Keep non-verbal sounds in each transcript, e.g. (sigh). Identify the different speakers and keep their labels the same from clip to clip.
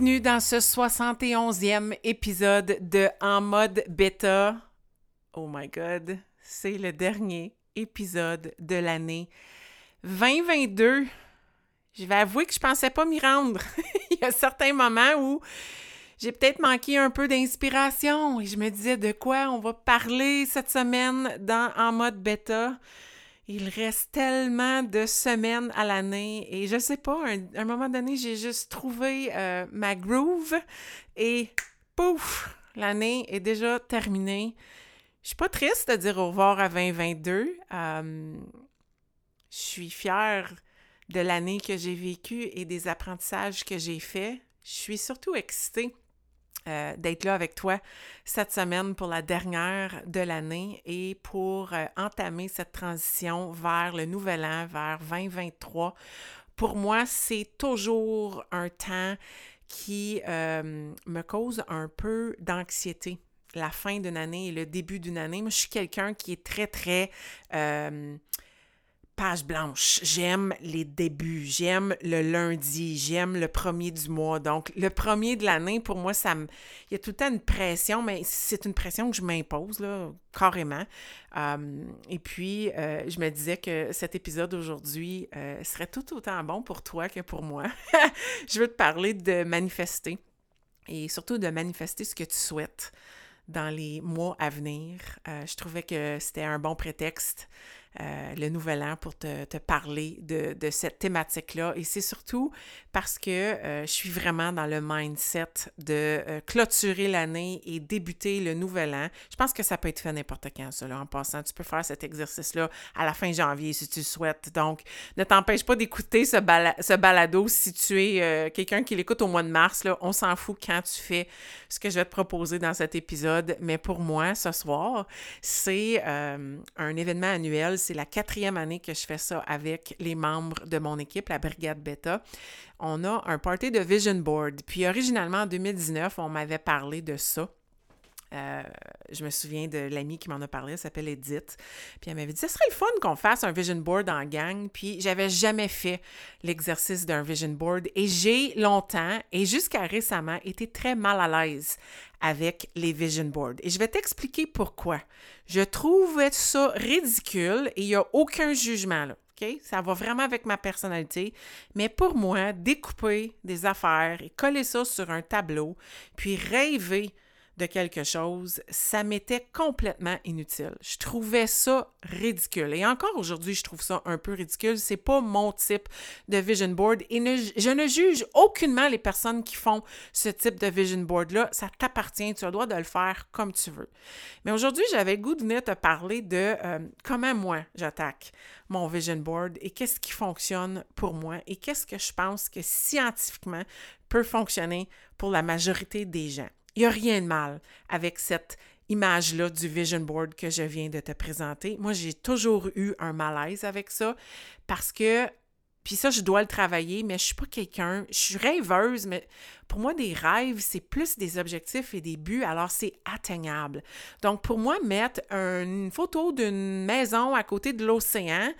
Speaker 1: Bienvenue dans ce 71e épisode de En mode bêta. Oh my god, c'est le dernier épisode de l'année 2022. Je vais avouer que je pensais pas m'y rendre. (laughs) Il y a certains moments où j'ai peut-être manqué un peu d'inspiration et je me disais de quoi on va parler cette semaine dans en mode bêta. Il reste tellement de semaines à l'année et je sais pas, à un, moment donné, j'ai juste trouvé euh, ma groove et pouf, l'année est déjà terminée. Je suis pas triste de dire au revoir à 2022. Euh, je suis fière de l'année que j'ai vécue et des apprentissages que j'ai faits. Je suis surtout excitée euh, d'être là avec toi cette semaine pour la dernière de l'année et pour euh, entamer cette transition vers le nouvel an, vers 2023. Pour moi, c'est toujours un temps qui euh, me cause un peu d'anxiété. La fin d'une année et le début d'une année. Moi, je suis quelqu'un qui est très, très page blanche. J'aime les débuts. J'aime le lundi. J'aime le premier du mois. Donc, le premier de l'année, pour moi, ça me. Il y a tout le temps une pression, mais c'est une pression que je m'impose, là, carrément. Euh, et puis, euh, je me disais que cet épisode aujourd'hui euh, serait tout autant bon pour toi que pour moi. (laughs) je veux te parler de manifester et surtout de manifester ce que tu souhaites dans les mois à venir. je trouvais que c'était un bon prétexte euh, le nouvel an pour te, parler de, cette thématique-là. Et c'est surtout parce que euh, je suis vraiment dans le mindset de euh, clôturer l'année et débuter le nouvel an. Je pense que ça peut être fait n'importe quand, ça, en passant. Tu peux faire cet exercice-là à la fin janvier si tu souhaites. Donc, ne t'empêche pas d'écouter ce, balado si tu es quelqu'un qui l'écoute au mois de mars. On s'en fout quand tu fais ce que je vais te proposer dans cet épisode. Mais pour moi, ce soir, c'est un événement annuel c'est la quatrième année que je fais ça avec les membres de mon équipe, la Brigade Beta. On a un party de vision board. Puis originalement, en 2019, on m'avait parlé de ça. Euh, je me souviens de l'amie qui m'en a parlé, elle s'appelle Edith. Puis elle m'avait dit, ce serait le fun qu'on fasse un vision board en gang. Puis j'avais jamais fait l'exercice d'un vision board et j'ai longtemps et jusqu'à récemment été très mal à l'aise avec les vision boards. Et je vais t'expliquer pourquoi. Je trouvais ça ridicule et il n'y a aucun jugement là. Ça va vraiment avec ma personnalité. Mais pour moi, découper des affaires et coller ça sur un tableau, puis rêver de quelque chose, ça m'était complètement inutile. Je trouvais ça ridicule. Et encore aujourd'hui, je trouve ça un peu ridicule. C'est pas mon type de vision board et je ne juge aucunement les personnes qui font ce type de vision board-là. Ça t'appartient. Tu as le droit de le faire comme tu veux. Mais aujourd'hui, j'avais le goût de venir te parler de euh, comment moi j'attaque mon vision board et qu'est-ce qui fonctionne pour moi et qu'est-ce que je pense que scientifiquement peut fonctionner pour la majorité des gens. Il n'y a rien de mal avec cette image-là du vision board que je viens de te présenter. Moi, j'ai toujours eu un malaise avec ça parce que puis ça, je dois le travailler, mais je suis pas quelqu'un, je suis rêveuse, mais pour moi, des rêves, c'est plus des objectifs et des buts, alors c'est atteignable. Donc, pour moi, mettre une photo d'une maison à côté de l'océan,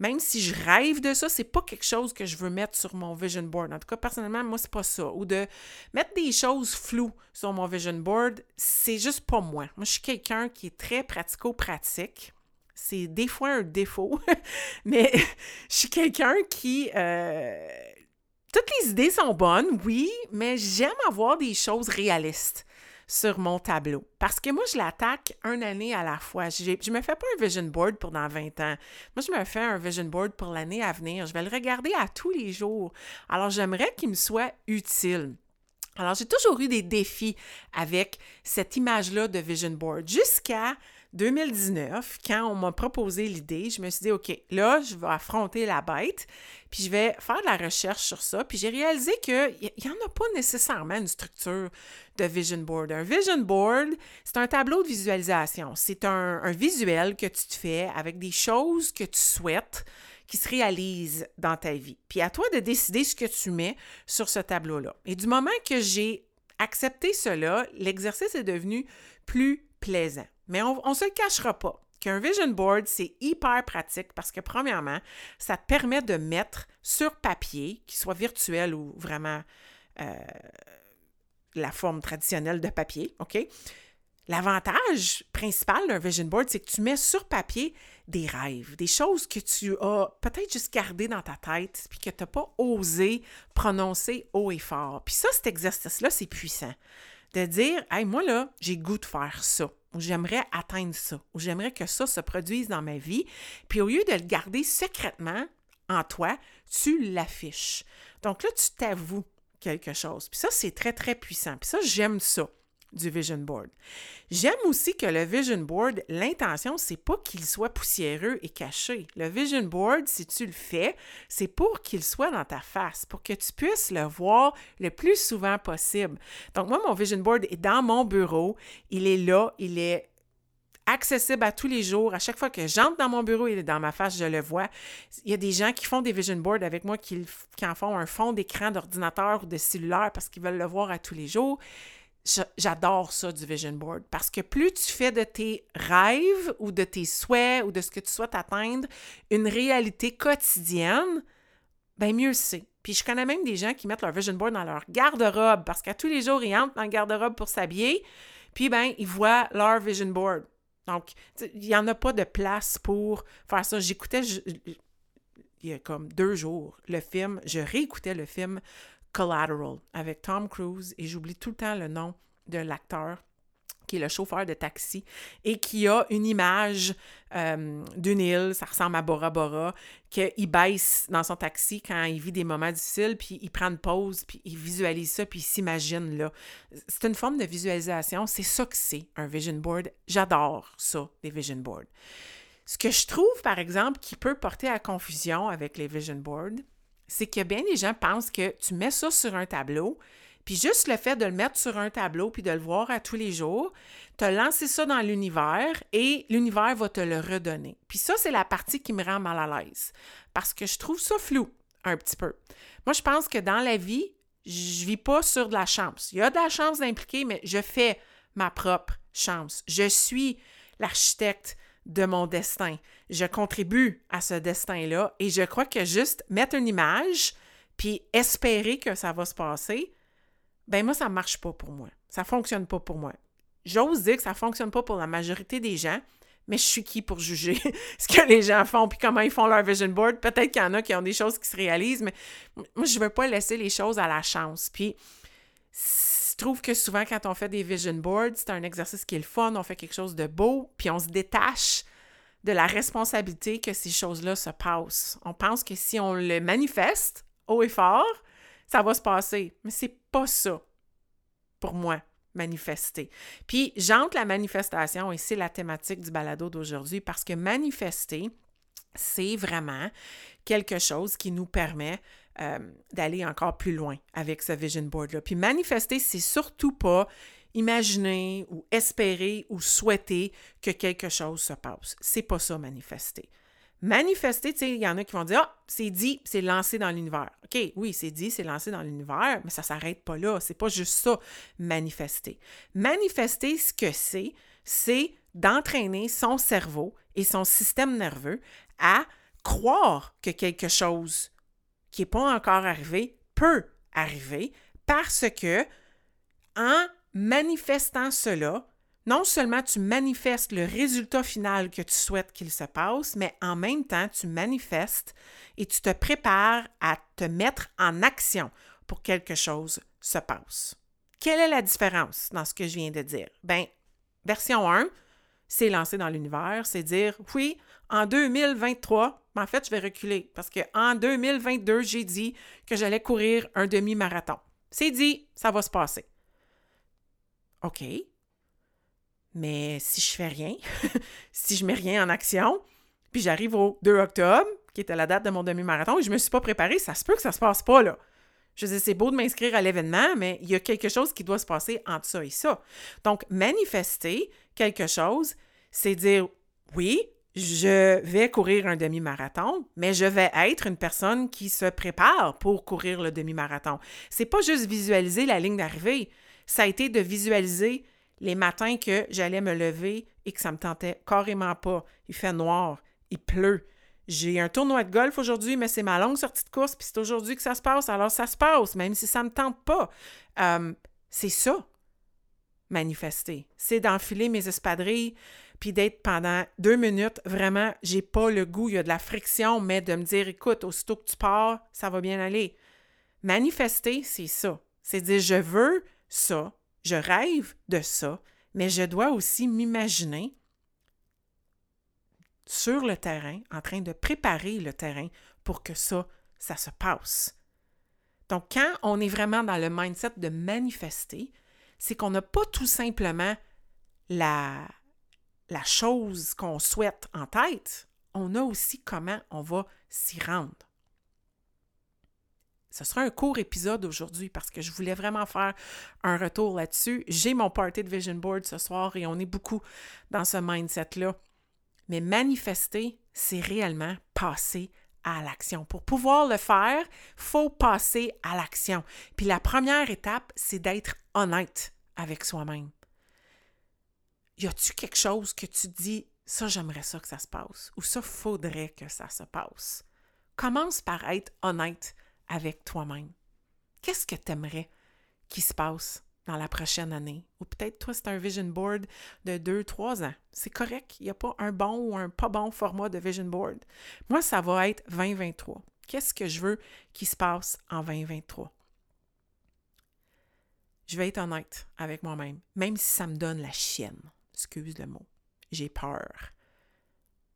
Speaker 1: même si je rêve de ça, c'est pas quelque chose que je veux mettre sur mon vision board. En tout cas, personnellement, moi, c'est pas ça. Ou de mettre des choses floues sur mon vision board, c'est juste pas moi. Moi, je suis quelqu'un qui est très pratico-pratique. C'est des fois un défaut, (laughs) mais (laughs) je suis quelqu'un qui... Euh, toutes les idées sont bonnes, oui, mais j'aime avoir des choses réalistes sur mon tableau. Parce que moi, je l'attaque une année à la fois. Je ne me fais pas un vision board pour dans 20 ans. Moi, je me fais un vision board pour l'année à venir. Je vais le regarder à tous les jours. Alors, j'aimerais qu'il me soit utile. Alors, j'ai toujours eu des défis avec cette image-là de vision board jusqu'à 2019, quand on m'a proposé l'idée, je me suis dit, OK, là, je vais affronter la bête, puis je vais faire de la recherche sur ça. Puis j'ai réalisé qu'il n'y en a pas nécessairement une structure de vision board. Un vision board, c'est un tableau de visualisation. C'est un, un, visuel que tu te fais avec des choses que tu souhaites qui se réalisent dans ta vie. Puis à toi de décider ce que tu mets sur ce tableau-là. Et du moment que j'ai accepté cela, l'exercice est devenu plus plaisant. Mais on ne se le cachera pas qu'un vision board, c'est hyper pratique parce que, premièrement, ça te permet de mettre sur papier, qu'il soit virtuel ou vraiment euh, la forme traditionnelle de papier, OK? L'avantage principal d'un vision board, c'est que tu mets sur papier des rêves, des choses que tu as peut-être juste gardées dans ta tête, puis que tu n'as pas osé prononcer haut et fort. Puis ça, cet exercice-là, c'est puissant. De dire, hey, moi là, j'ai goût de faire ça j'aimerais atteindre ça, ou j'aimerais que ça se produise dans ma vie. Puis au lieu de le garder secrètement en toi, tu l'affiches. Donc là, tu t'avoues quelque chose. Puis ça, c'est très, très puissant. Puis ça, j'aime ça du vision board. J'aime aussi que le vision board, l'intention, c'est pas qu'il soit poussiéreux et caché. Le vision board, si tu le fais, c'est pour qu'il soit dans ta face, pour que tu puisses le voir le plus souvent possible. Donc moi, mon vision board est dans mon bureau, il est là, il est accessible à tous les jours. À chaque fois que j'entre dans mon bureau, il est dans ma face, je le vois. Il y a des gens qui font des vision boards avec moi qui, qui en font un fond d'écran d'ordinateur ou de cellulaire parce qu'ils veulent le voir à tous les jours j'adore ça du vision board parce que plus tu fais de tes rêves ou de tes souhaits ou de ce que tu souhaites atteindre une réalité quotidienne, ben mieux c'est. Puis je connais même des gens qui mettent leur vision board dans leur garde-robe parce qu'à tous les jours, ils entrent dans le garde-robe pour s'habiller, puis ben ils voient leur vision board. Donc, il n'y en a pas de place pour faire ça. J'écoutais il y a comme deux jours le film, je réécoutais le film Collateral avec Tom Cruise et j'oublie tout le temps le nom de l'acteur qui est le chauffeur de taxi et qui a une image euh, d'une île, ça ressemble à Bora Bora, qu'il baisse dans son taxi quand il vit des moments difficiles, puis il prend une pause, puis il visualise ça, puis il s'imagine là. C'est une forme de visualisation, c'est ça que c'est, un vision board. J'adore ça, les vision boards. Ce que je trouve, par exemple, qui peut porter à confusion avec les vision boards, c'est que bien les gens pensent que tu mets ça sur un tableau, puis juste le fait de le mettre sur un tableau puis de le voir à tous les jours, as lancé ça dans l'univers et l'univers va te le redonner. Puis ça, c'est la partie qui me rend mal à l'aise parce que je trouve ça flou un petit peu. Moi, je pense que dans la vie, je vis pas sur de la chance. Il y a de la chance d'impliquer, mais je fais ma propre chance. Je suis l'architecte de mon destin. Je contribue à ce destin-là et je crois que juste mettre une image puis espérer que ça va se passer, ben moi, ça ne marche pas pour moi. Ça ne fonctionne pas pour moi. J'ose dire que ça ne fonctionne pas pour la majorité des gens, mais je suis qui pour juger (laughs) ce que les gens font puis comment ils font leur vision board? Peut-être qu'il y en a qui ont des choses qui se réalisent, mais moi, je ne veux pas laisser les choses à la chance. Puis, je trouve que souvent, quand on fait des vision boards, c'est un exercice qui est le fun, on fait quelque chose de beau, puis on se détache de la responsabilité que ces choses-là se passent. On pense que si on le manifeste haut et fort, ça va se passer. Mais c'est pas ça, pour moi, manifester. Puis j'entre la manifestation, et c'est la thématique du balado d'aujourd'hui, parce que manifester, c'est vraiment quelque chose qui nous permet euh, d'aller encore plus loin avec ce vision board-là. Puis manifester, c'est surtout pas imaginer ou espérer ou souhaiter que quelque chose se passe. C'est pas ça manifester. Manifester, tu sais, il y en a qui vont dire Ah, c'est dit, c'est lancé dans l'univers. OK, oui, c'est dit, c'est lancé dans l'univers, mais ça s'arrête pas là. C'est pas juste ça, manifester. Manifester, ce que c'est, c'est d'entraîner son cerveau et son système nerveux à croire que quelque chose qui n'est pas encore arrivé peut arriver parce que en manifestant cela, non seulement tu manifestes le résultat final que tu souhaites qu'il se passe, mais en même temps, tu manifestes et tu te prépares à te mettre en action pour quelque chose se passe. Quelle est la différence dans ce que je viens de dire? Bien, version 1, c'est lancer dans l'univers, c'est dire oui, en 2023, mais en fait, je vais reculer parce qu'en 2022, j'ai dit que j'allais courir un demi-marathon. C'est dit, ça va se passer. OK. Mais si je fais rien, (laughs) si je mets rien en action, puis j'arrive au 2 octobre, qui était la date de mon demi-marathon, et je me suis pas préparée, ça se peut que ça se passe pas, là. Je dis, c'est beau de m'inscrire à l'événement, mais il y a quelque chose qui doit se passer entre ça et ça. Donc, manifester quelque chose, c'est dire, oui, je vais courir un demi-marathon, mais je vais être une personne qui se prépare pour courir le demi-marathon. C'est pas juste visualiser la ligne d'arrivée, ça a été de visualiser les matins que j'allais me lever et que ça me tentait carrément pas. Il fait noir, il pleut. J'ai un tournoi de golf aujourd'hui, mais c'est ma longue sortie de course, puis c'est aujourd'hui que ça se passe, alors ça se passe, même si ça ne me tente pas. Euh, c'est ça, manifester. C'est d'enfiler mes espadrilles, puis d'être pendant deux minutes, vraiment, j'ai pas le goût, il y a de la friction, mais de me dire, écoute, aussitôt que tu pars, ça va bien aller. Manifester, c'est ça. C'est dire, je veux ça, je rêve de ça, mais je dois aussi m'imaginer sur le terrain, en train de préparer le terrain pour que ça, ça se passe. Donc, quand on est vraiment dans le mindset de manifester, c'est qu'on n'a pas tout simplement la, la chose qu'on souhaite en tête, on a aussi comment on va s'y rendre. Ce sera un court épisode aujourd'hui parce que je voulais vraiment faire un retour là-dessus. J'ai mon party de Vision Board ce soir et on est beaucoup dans ce mindset-là. Mais manifester, c'est réellement passer à l'action. Pour pouvoir le faire, il faut passer à l'action. Puis la première étape, c'est d'être honnête avec soi-même y a-tu quelque chose que tu dis, ça, j'aimerais ça que ça se passe, ou ça, faudrait que ça se passe? Commence par être honnête avec toi-même. Qu'est-ce que tu aimerais qui se passe dans la prochaine année? Ou peut-être toi, c'est un vision board de deux, trois ans. C'est correct. Il n'y a pas un bon ou un pas bon format de vision board. Moi, ça va être 2023. Qu'est-ce que je veux qui se passe en 2023? Je vais être honnête avec moi-même, même si ça me donne la chienne excuse le mot, j'ai peur.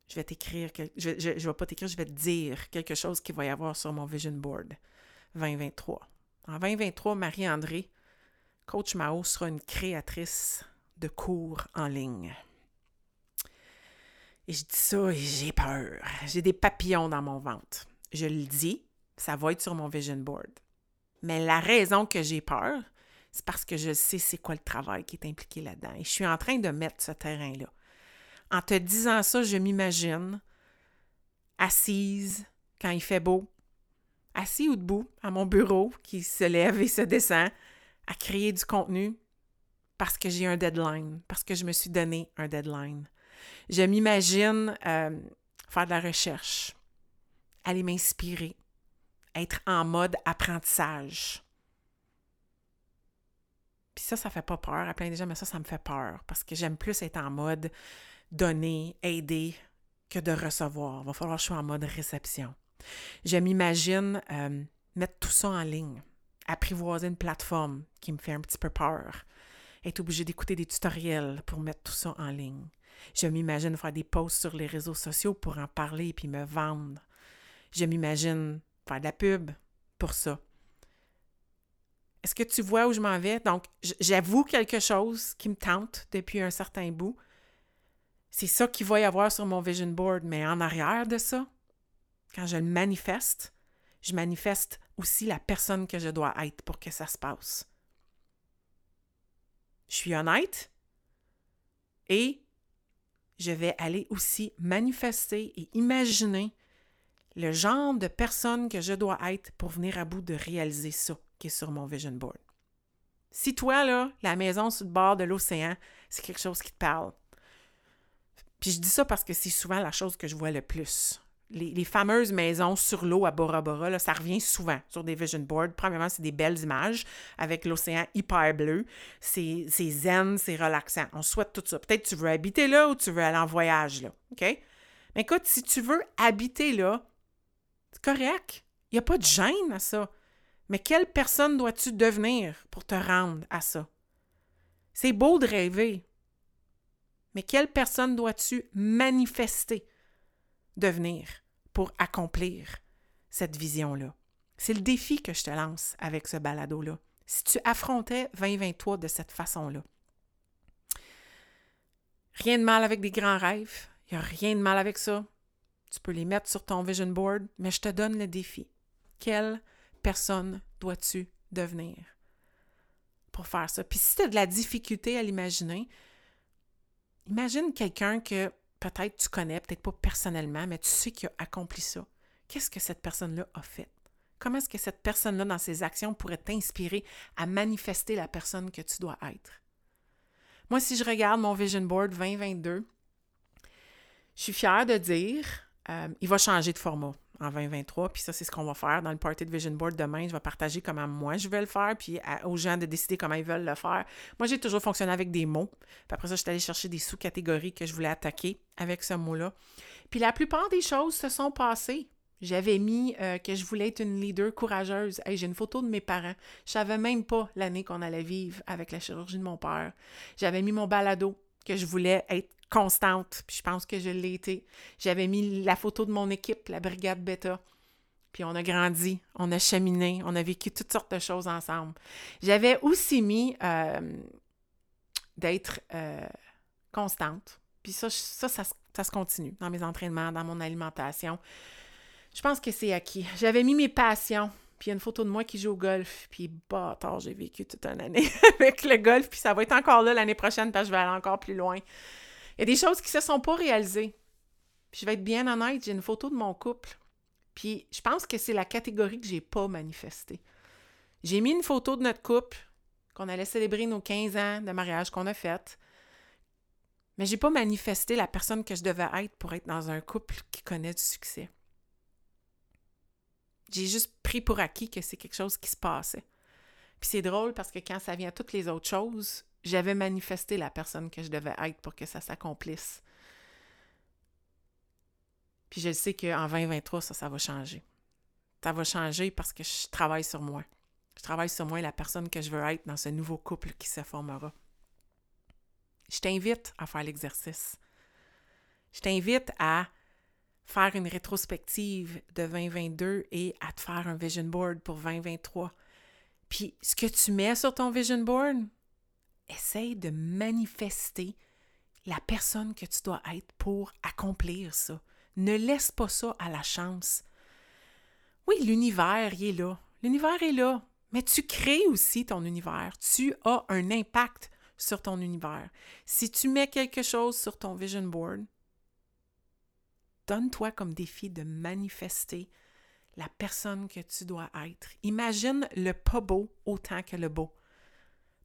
Speaker 1: Je vais t'écrire, je, ne vais pas t'écrire, je vais te dire quelque chose qu'il va y avoir sur mon vision board 2023. En 2023, Marie-André, coach Mao, sera une créatrice de cours en ligne. Et je dis ça et j'ai peur. J'ai des papillons dans mon ventre. Je le dis, ça va être sur mon vision board. Mais la raison que j'ai peur, c'est parce que je sais c'est quoi le travail qui est impliqué là-dedans. Et je suis en train de mettre ce terrain-là. En te disant ça, je m'imagine assise quand il fait beau, assis ou debout à mon bureau qui se lève et se descend à créer du contenu parce que j'ai un deadline, parce que je me suis donné un deadline. Je m'imagine euh, faire de la recherche, aller m'inspirer, être en mode apprentissage. Puis ça, ça fait pas peur à plein de gens, mais ça, ça me fait peur parce que j'aime plus être en mode donner, aider que de recevoir. Il va falloir que je sois en mode réception. Je m'imagine euh, mettre tout ça en ligne, apprivoiser une plateforme qui me fait un petit peu peur, être obligé d'écouter des tutoriels pour mettre tout ça en ligne. Je m'imagine faire des posts sur les réseaux sociaux pour en parler et puis me vendre. Je m'imagine faire de la pub pour ça. Est-ce que tu vois où je m'en vais? Donc, j'avoue quelque chose qui me tente depuis un certain bout. C'est ça qu'il va y avoir sur mon vision board, mais en arrière de ça, quand je le manifeste, je manifeste aussi la personne que je dois être pour que ça se passe. Je suis honnête et je vais aller aussi manifester et imaginer le genre de personne que je dois être pour venir à bout de réaliser ça qui est sur mon vision board. Si toi, là, la maison sur le bord de l'océan, c'est quelque chose qui te parle. Puis je dis ça parce que c'est souvent la chose que je vois le plus. Les, fameuses maisons sur l'eau à Bora Bora, là, ça revient souvent sur des vision boards. Premièrement, c'est des belles images avec l'océan hyper bleu. C'est zen, c'est relaxant. On souhaite tout ça. Peut-être tu veux habiter là ou tu veux aller en voyage là. OK? Mais écoute, si tu veux habiter là, c'est correct. Il n'y a pas de gêne à ça. Mais quelle personne dois-tu devenir pour te rendre à ça? C'est beau de rêver, mais quelle personne dois-tu manifester devenir pour accomplir cette vision-là? C'est le défi que je te lance avec ce balado-là. Si tu affrontais 2023 de cette façon-là, Rien de mal avec des grands rêves. Il n'y a rien de mal avec ça. Tu peux les mettre sur ton vision board, mais je te donne le défi. Quelle personne dois-tu devenir pour faire ça? Puis si tu as de la difficulté à l'imaginer, imagine quelqu'un que peut-être tu connais, peut-être pas personnellement, mais tu sais qu'il a accompli ça. Qu'est-ce que cette personne-là a fait? Comment est-ce que cette personne-là, dans ses actions, pourrait t'inspirer à manifester la personne que tu dois être? Moi, si je regarde mon Vision Board 2022, je suis fière de dire, euh, il va changer de format en 2023, puis ça, c'est ce qu'on va faire dans le Party de Vision Board demain. Je vais partager comment moi je vais le faire, puis aux gens de décider comment ils veulent le faire. Moi, j'ai toujours fonctionné avec des mots. Puis après ça, je suis allée chercher des sous-catégories que je voulais attaquer avec ce mot-là. Puis la plupart des choses se sont passées. J'avais mis euh, que je voulais être une leader courageuse. Hey, j'ai une photo de mes parents. Je savais même pas l'année qu'on allait vivre avec la chirurgie de mon père. J'avais mis mon balado, que je voulais être constante, puis je pense que je l'ai été. J'avais mis la photo de mon équipe, la brigade Beta. Puis on a grandi, on a cheminé, on a vécu toutes sortes de choses ensemble. J'avais aussi mis euh, d'être euh, constante. Puis ça, ça, ça, ça se continue dans mes entraînements, dans mon alimentation. Je pense que c'est acquis. J'avais mis mes passions. Puis il y a une photo de moi qui joue au golf. Puis bâtard, j'ai vécu toute une année (laughs) avec le golf. Puis ça va être encore là l'année prochaine parce que je vais aller encore plus loin. Il y a des choses qui ne se sont pas réalisées. Puis je vais être bien honnête, j'ai une photo de mon couple. Puis je pense que c'est la catégorie que j'ai pas manifestée. J'ai mis une photo de notre couple, qu'on allait célébrer nos 15 ans de mariage qu'on a fait. Mais j'ai pas manifesté la personne que je devais être pour être dans un couple qui connaît du succès. J'ai juste pris pour acquis que c'est quelque chose qui se passait. Puis c'est drôle parce que quand ça vient à toutes les autres choses, j'avais manifesté la personne que je devais être pour que ça s'accomplisse. Puis je sais qu'en 2023, ça, ça va changer. Ça va changer parce que je travaille sur moi. Je travaille sur moi la personne que je veux être dans ce nouveau couple qui se formera. Je t'invite à faire l'exercice. Je t'invite à faire une rétrospective de 2022 et à te faire un vision board pour 2023. Puis ce que tu mets sur ton vision board, essaye de manifester la personne que tu dois être pour accomplir ça. Ne laisse pas ça à la chance. Oui, l'univers, il est là. L'univers est là. Mais tu crées aussi ton univers. Tu as un impact sur ton univers. Si tu mets quelque chose sur ton vision board, donne-toi comme défi de manifester la personne que tu dois être. Imagine le pas beau autant que le beau.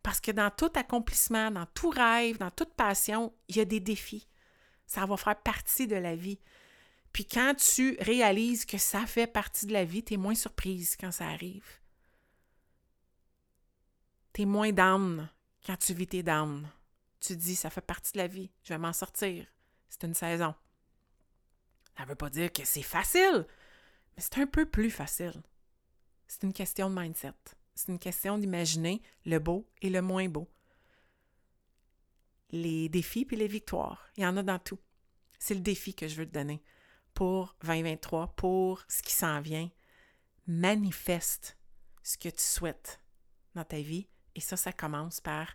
Speaker 1: Parce que dans tout accomplissement, dans tout rêve, dans toute passion, il y a des défis. Ça va faire partie de la vie. Puis quand tu réalises que ça fait partie de la vie, tu es moins surprise quand ça arrive. Tu es moins d'âme quand tu vis tes d'âmes. Tu dis, ça fait partie de la vie, je vais m'en sortir. C'est une saison. Ça ne veut pas dire que c'est facile, mais c'est un peu plus facile. C'est une question de mindset. C'est une question d'imaginer le beau et le moins beau. Les défis puis les victoires, il y en a dans tout. C'est le défi que je veux te donner pour 2023, pour ce qui s'en vient. Manifeste ce que tu souhaites dans ta vie et ça, ça commence par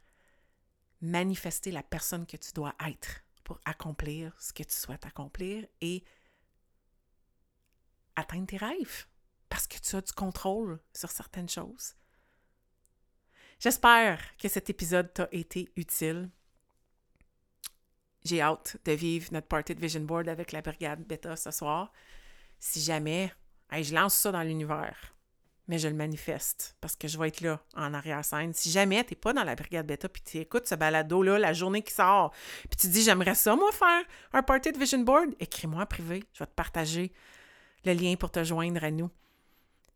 Speaker 1: manifester la personne que tu dois être pour accomplir ce que tu souhaites accomplir et atteindre tes rêves parce que tu as du contrôle sur certaines choses. J'espère que cet épisode t'a été utile. J'ai hâte de vivre notre party de Vision Board avec la brigade Beta ce soir. Si jamais, je lance ça dans l'univers, mais je le manifeste parce que je vais être là en arrière-scène. Si jamais tu n'es pas dans la brigade Beta puis tu écoutes ce balado-là la journée qui sort, puis tu dis j'aimerais ça, moi, faire un party de Vision Board, écris-moi en privé. Je vais te partager le lien pour te joindre à nous.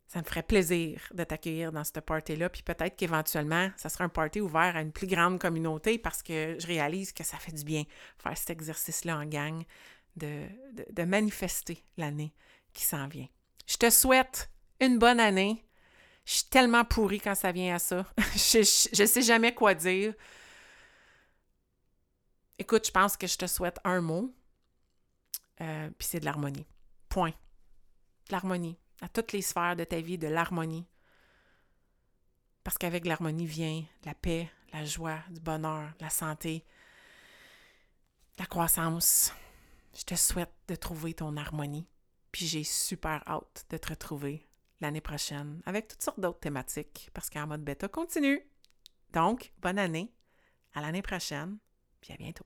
Speaker 1: Ça me ferait plaisir de t'accueillir dans cette party-là, puis peut-être qu'éventuellement, ça sera un party ouvert à une plus grande communauté parce que je réalise que ça fait du bien faire cet exercice-là en gang, de, de, manifester l'année qui s'en vient. Je te souhaite une bonne année. Je suis tellement pourrie quand ça vient à ça. (laughs) je ne sais jamais quoi dire. Écoute, je pense que je te souhaite un mot, euh, puis c'est de l'harmonie. Point l'harmonie, à toutes les sphères de ta vie, de l'harmonie. Parce qu'avec l'harmonie vient la paix, la joie, du bonheur, la santé. la croissance. Je te souhaite de trouver ton harmonie. Puis j'ai super hâte de te retrouver l'année prochaine avec toutes sortes d'autres thématiques parce qu'en mode bêta continue. Donc, bonne année, à l'année prochaine, puis à bientôt.